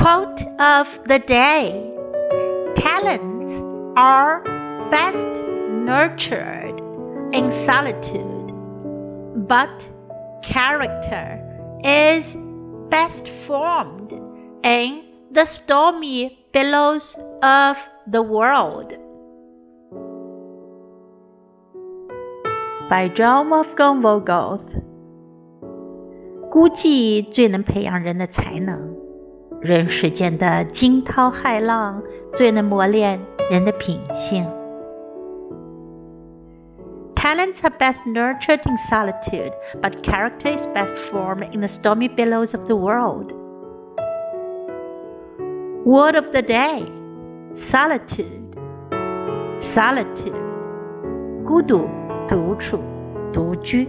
Quote of the day Talents are best nurtured in solitude, but character is best formed in the stormy billows of the world. By Johann Wolfgang von Goethe，估计最能培养人的才能。人世间的惊涛骇浪，最能磨练人的品性。Talents are best nurtured in solitude, but character is best formed in the stormy billows of the world. Word of the day solitude, solitude, 孤独、独处、独居。